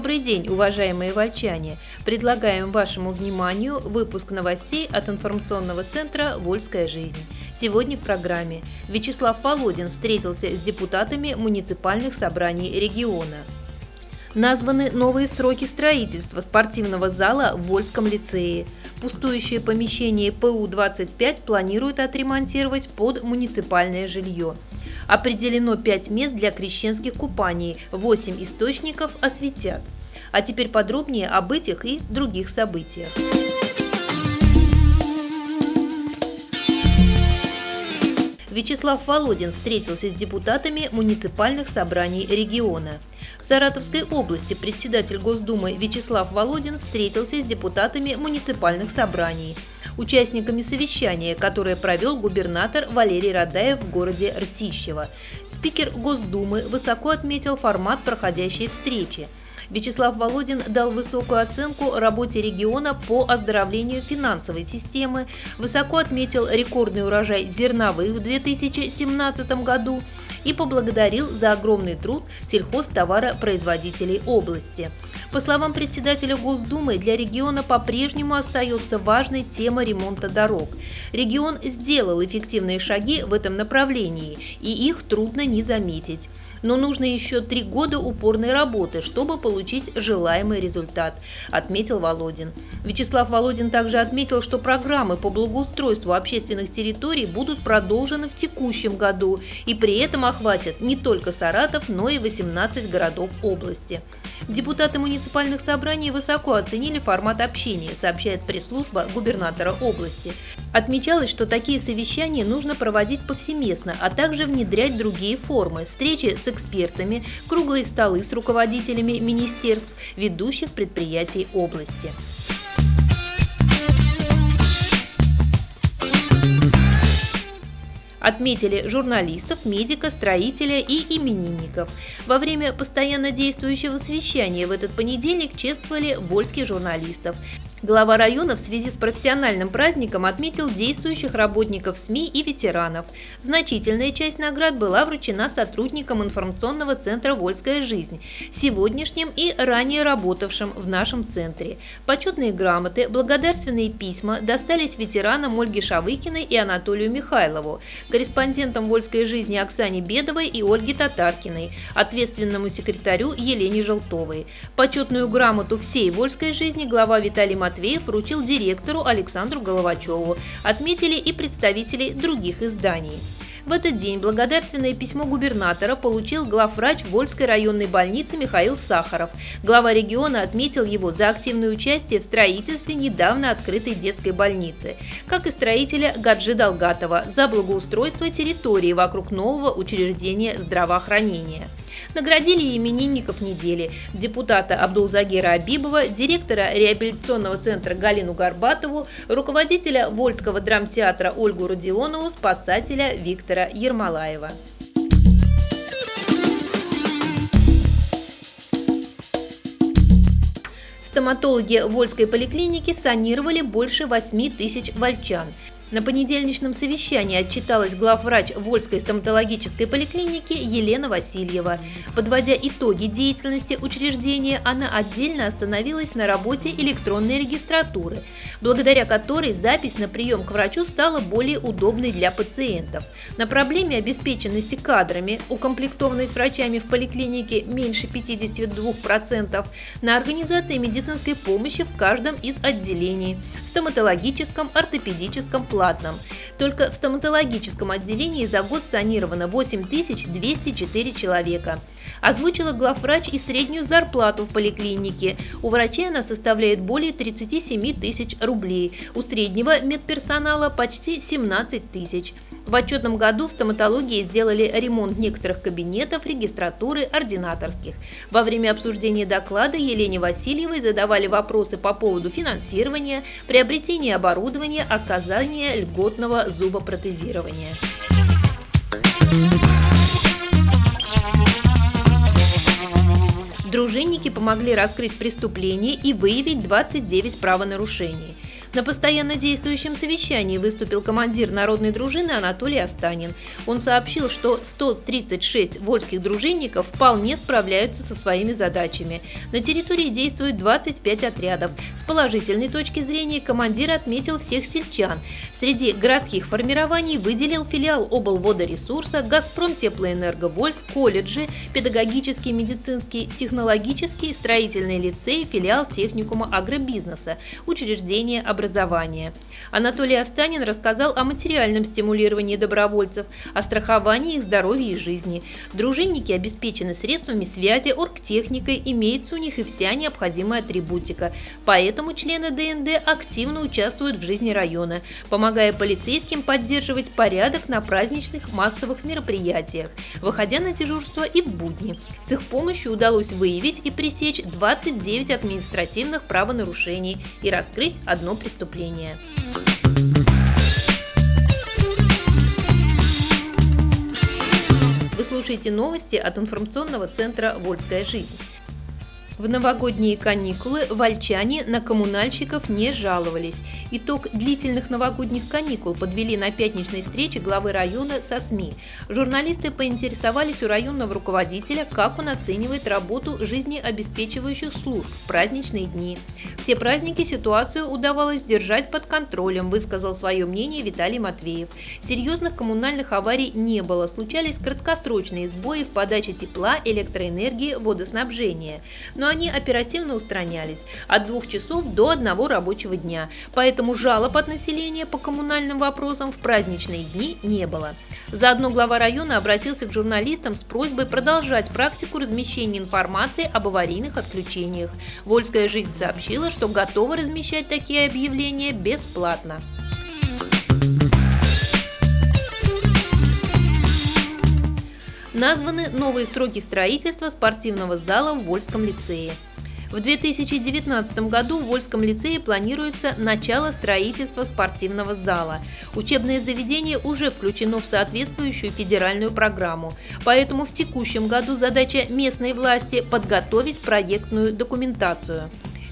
Добрый день, уважаемые вольчане! Предлагаем вашему вниманию выпуск новостей от информационного центра «Вольская жизнь». Сегодня в программе Вячеслав Володин встретился с депутатами муниципальных собраний региона. Названы новые сроки строительства спортивного зала в Вольском лицее. Пустующее помещение ПУ-25 планируют отремонтировать под муниципальное жилье. Определено 5 мест для крещенских купаний, 8 источников осветят. А теперь подробнее об этих и других событиях. Вячеслав Володин встретился с депутатами муниципальных собраний региона. Саратовской области председатель Госдумы Вячеслав Володин встретился с депутатами муниципальных собраний – участниками совещания, которое провел губернатор Валерий Радаев в городе Ртищево. Спикер Госдумы высоко отметил формат проходящей встречи. Вячеслав Володин дал высокую оценку работе региона по оздоровлению финансовой системы, высоко отметил рекордный урожай зерновых в 2017 году и поблагодарил за огромный труд сельхозтоваропроизводителей области. По словам председателя Госдумы, для региона по-прежнему остается важной тема ремонта дорог. Регион сделал эффективные шаги в этом направлении, и их трудно не заметить но нужно еще три года упорной работы, чтобы получить желаемый результат, отметил Володин. Вячеслав Володин также отметил, что программы по благоустройству общественных территорий будут продолжены в текущем году и при этом охватят не только Саратов, но и 18 городов области. Депутаты муниципальных собраний высоко оценили формат общения, сообщает пресс-служба губернатора области. Отмечалось, что такие совещания нужно проводить повсеместно, а также внедрять другие формы – встречи с экспертами, круглые столы с руководителями министерств, ведущих предприятий области. Отметили журналистов, медика, строителя и именинников. Во время постоянно действующего совещания в этот понедельник чествовали вольских журналистов. Глава района в связи с профессиональным праздником отметил действующих работников СМИ и ветеранов. Значительная часть наград была вручена сотрудникам информационного центра «Вольская жизнь», сегодняшним и ранее работавшим в нашем центре. Почетные грамоты, благодарственные письма достались ветеранам Ольге Шавыкиной и Анатолию Михайлову, корреспондентам «Вольской жизни» Оксане Бедовой и Ольге Татаркиной, ответственному секретарю Елене Желтовой. Почетную грамоту всей «Вольской жизни» глава Виталий Матвеев Матвеев вручил директору Александру Головачеву. Отметили и представители других изданий. В этот день благодарственное письмо губернатора получил главврач Вольской районной больницы Михаил Сахаров. Глава региона отметил его за активное участие в строительстве недавно открытой детской больницы, как и строителя Гаджи Долгатова за благоустройство территории вокруг нового учреждения здравоохранения наградили именинников недели – депутата Абдулзагира Абибова, директора реабилитационного центра Галину Горбатову, руководителя Вольского драмтеатра Ольгу Родионову, спасателя Виктора Ермолаева. Стоматологи Вольской поликлиники санировали больше 8 тысяч вольчан – на понедельничном совещании отчиталась главврач Вольской стоматологической поликлиники Елена Васильева. Подводя итоги деятельности учреждения, она отдельно остановилась на работе электронной регистратуры, благодаря которой запись на прием к врачу стала более удобной для пациентов. На проблеме обеспеченности кадрами, укомплектованной с врачами в поликлинике меньше 52%, на организации медицинской помощи в каждом из отделений – стоматологическом, ортопедическом, платном. Только в стоматологическом отделении за год санировано 8204 человека. Озвучила главврач и среднюю зарплату в поликлинике. У врачей она составляет более 37 тысяч рублей, у среднего медперсонала почти 17 тысяч. В отчетном году в стоматологии сделали ремонт некоторых кабинетов, регистратуры, ординаторских. Во время обсуждения доклада Елене Васильевой задавали вопросы по поводу финансирования, приобретения оборудования, оказания льготного зубопротезирования. Дружинники помогли раскрыть преступление и выявить 29 правонарушений – На постоянно действующем совещании выступил командир народной дружины Анатолий Останин. Он сообщил, что 136 вольских дружинников вполне справляются со своими задачами. На территории действует 25 отрядов. С положительной точки зрения командир отметил всех сельчан. Среди городских формирований выделил филиал облводоресурса, Газпром Теплоэнерго Вольск, колледжи, педагогический, медицинский, технологический, строительный лицей, филиал техникума агробизнеса, учреждения образования образования. Анатолий Останин рассказал о материальном стимулировании добровольцев, о страховании их здоровья и жизни. Дружинники обеспечены средствами связи, оргтехникой, имеется у них и вся необходимая атрибутика. Поэтому члены ДНД активно участвуют в жизни района, помогая полицейским поддерживать порядок на праздничных массовых мероприятиях, выходя на дежурство и в будни. С их помощью удалось выявить и пресечь 29 административных правонарушений и раскрыть одно преступление преступления. Вы слушаете новости от информационного центра «Вольская жизнь». В новогодние каникулы вольчане на коммунальщиков не жаловались. Итог длительных новогодних каникул подвели на пятничной встрече главы района со СМИ. Журналисты поинтересовались у районного руководителя, как он оценивает работу жизнеобеспечивающих служб в праздничные дни. Все праздники ситуацию удавалось держать под контролем, высказал свое мнение Виталий Матвеев. Серьезных коммунальных аварий не было, случались краткосрочные сбои в подаче тепла, электроэнергии, водоснабжения. Но они оперативно устранялись от двух часов до одного рабочего дня, поэтому жалоб от населения по коммунальным вопросам в праздничные дни не было. Заодно глава района обратился к журналистам с просьбой продолжать практику размещения информации об аварийных отключениях. Вольская жизнь сообщила, что готова размещать такие объявления бесплатно. Названы новые сроки строительства спортивного зала в Вольском лицее. В 2019 году в Вольском лицее планируется начало строительства спортивного зала. Учебное заведение уже включено в соответствующую федеральную программу, поэтому в текущем году задача местной власти подготовить проектную документацию.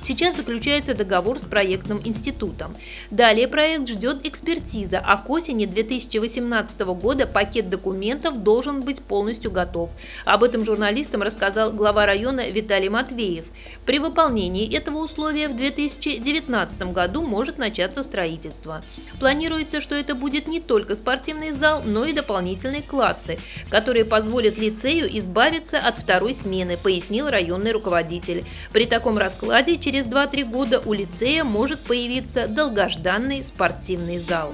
Сейчас заключается договор с проектным институтом. Далее проект ждет экспертиза, а к осени 2018 года пакет документов должен быть полностью готов. Об этом журналистам рассказал глава района Виталий Матвеев. При выполнении этого условия в 2019 году может начаться строительство. Планируется, что это будет не только спортивный зал, но и дополнительные классы, которые позволят лицею избавиться от второй смены, пояснил районный руководитель. При таком раскладе через 2-3 года у лицея может появиться долгожданный спортивный зал.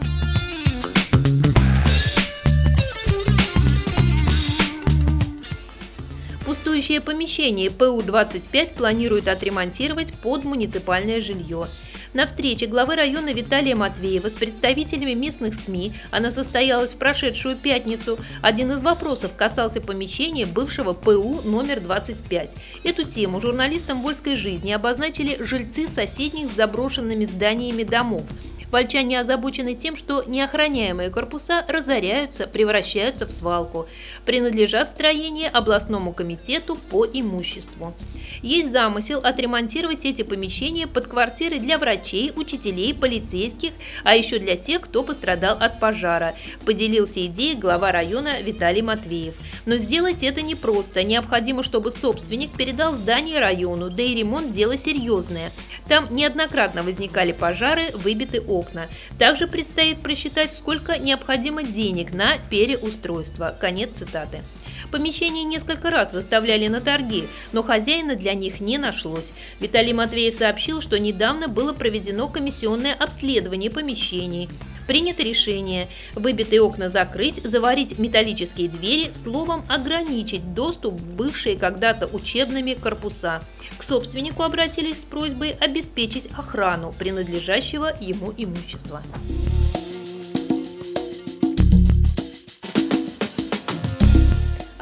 Пустующее помещение ПУ-25 планируют отремонтировать под муниципальное жилье. На встрече главы района Виталия Матвеева с представителями местных СМИ, она состоялась в прошедшую пятницу, один из вопросов касался помещения бывшего ПУ номер 25. Эту тему журналистам «Вольской жизни» обозначили жильцы соседних с заброшенными зданиями домов – Вольчане озабочены тем, что неохраняемые корпуса разоряются, превращаются в свалку. Принадлежат строения областному комитету по имуществу. Есть замысел отремонтировать эти помещения под квартиры для врачей, учителей, полицейских, а еще для тех, кто пострадал от пожара, поделился идеей глава района Виталий Матвеев. Но сделать это непросто. Необходимо, чтобы собственник передал здание району, да и ремонт – дело серьезное. Там неоднократно возникали пожары, выбиты окна окна. Также предстоит просчитать, сколько необходимо денег на переустройство. Конец цитаты. Помещения несколько раз выставляли на торги, но хозяина для них не нашлось. Виталий Матвеев сообщил, что недавно было проведено комиссионное обследование помещений. Принято решение выбитые окна закрыть, заварить металлические двери, словом ограничить доступ в бывшие когда-то учебными корпуса. К собственнику обратились с просьбой обеспечить охрану принадлежащего ему имущества.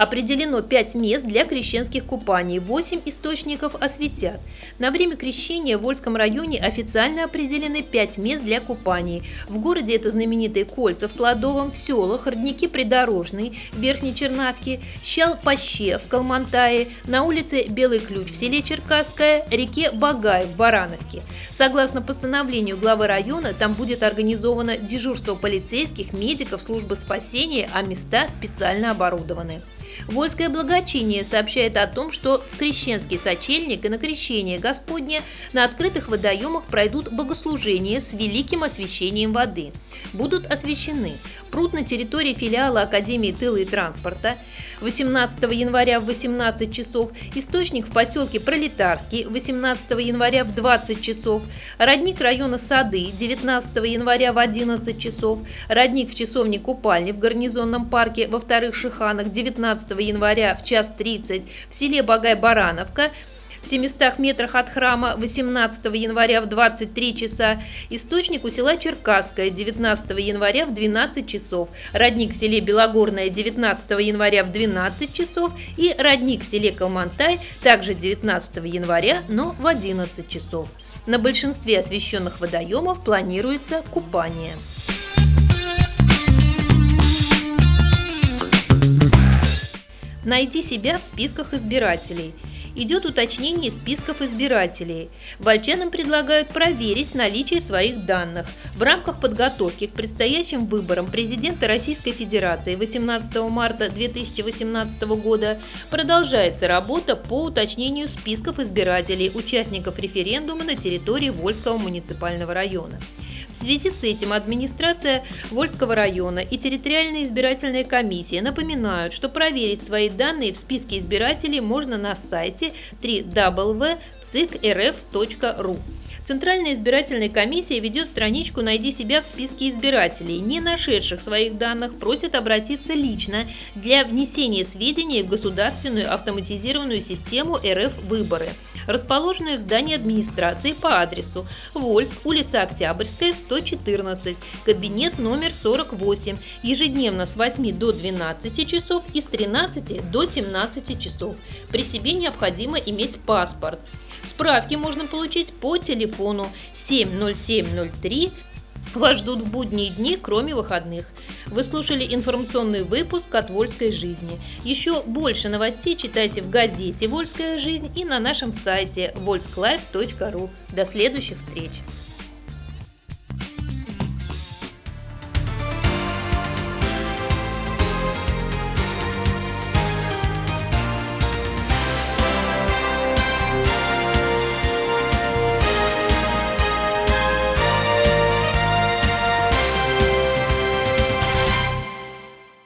Определено 5 мест для крещенских купаний, 8 источников осветят. На время крещения в Вольском районе официально определены 5 мест для купаний. В городе это знаменитые Кольца в Плодовом, в селах, Родники Придорожный, Верхней Чернавке, Щал-Паще в Калмантае, на улице Белый Ключ в селе Черкасское, реке Багай в Барановке. Согласно постановлению главы района, там будет организовано дежурство полицейских, медиков, службы спасения, а места специально оборудованы. Вольское благочиние сообщает о том, что в Крещенский сочельник и на Крещение Господне на открытых водоемах пройдут богослужения с великим освящением воды. Будут освящены пруд на территории филиала Академии тыла и транспорта, 18 января в 18 часов, источник в поселке Пролетарский. 18 января в 20 часов, родник района Сады. 19 января в 11 часов, родник в часовне Купальни в гарнизонном парке во вторых Шиханах. 19 января в час 30 в селе Багай-Барановка в 700 метрах от храма 18 января в 23 часа, источник у села Черкасское 19 января в 12 часов, родник в селе Белогорное 19 января в 12 часов и родник в селе Калмантай также 19 января, но в 11 часов. На большинстве освещенных водоемов планируется купание. Найди себя в списках избирателей – идет уточнение списков избирателей. Вольчанам предлагают проверить наличие своих данных. В рамках подготовки к предстоящим выборам президента Российской Федерации 18 марта 2018 года продолжается работа по уточнению списков избирателей, участников референдума на территории Вольского муниципального района. В связи с этим администрация Вольского района и территориальная избирательная комиссия напоминают, что проверить свои данные в списке избирателей можно на сайте www.cikrf.ru. Центральная избирательная комиссия ведет страничку «Найди себя в списке избирателей». Не нашедших своих данных просят обратиться лично для внесения сведений в государственную автоматизированную систему РФ «Выборы», расположенную в здании администрации по адресу Вольск, улица Октябрьская, 114, кабинет номер 48, ежедневно с 8 до 12 часов и с 13 до 17 часов. При себе необходимо иметь паспорт. Справки можно получить по телефону 70703 вас ждут в будние дни, кроме выходных. Вы слушали информационный выпуск от «Вольской жизни». Еще больше новостей читайте в газете «Вольская жизнь» и на нашем сайте volsklife.ru. До следующих встреч!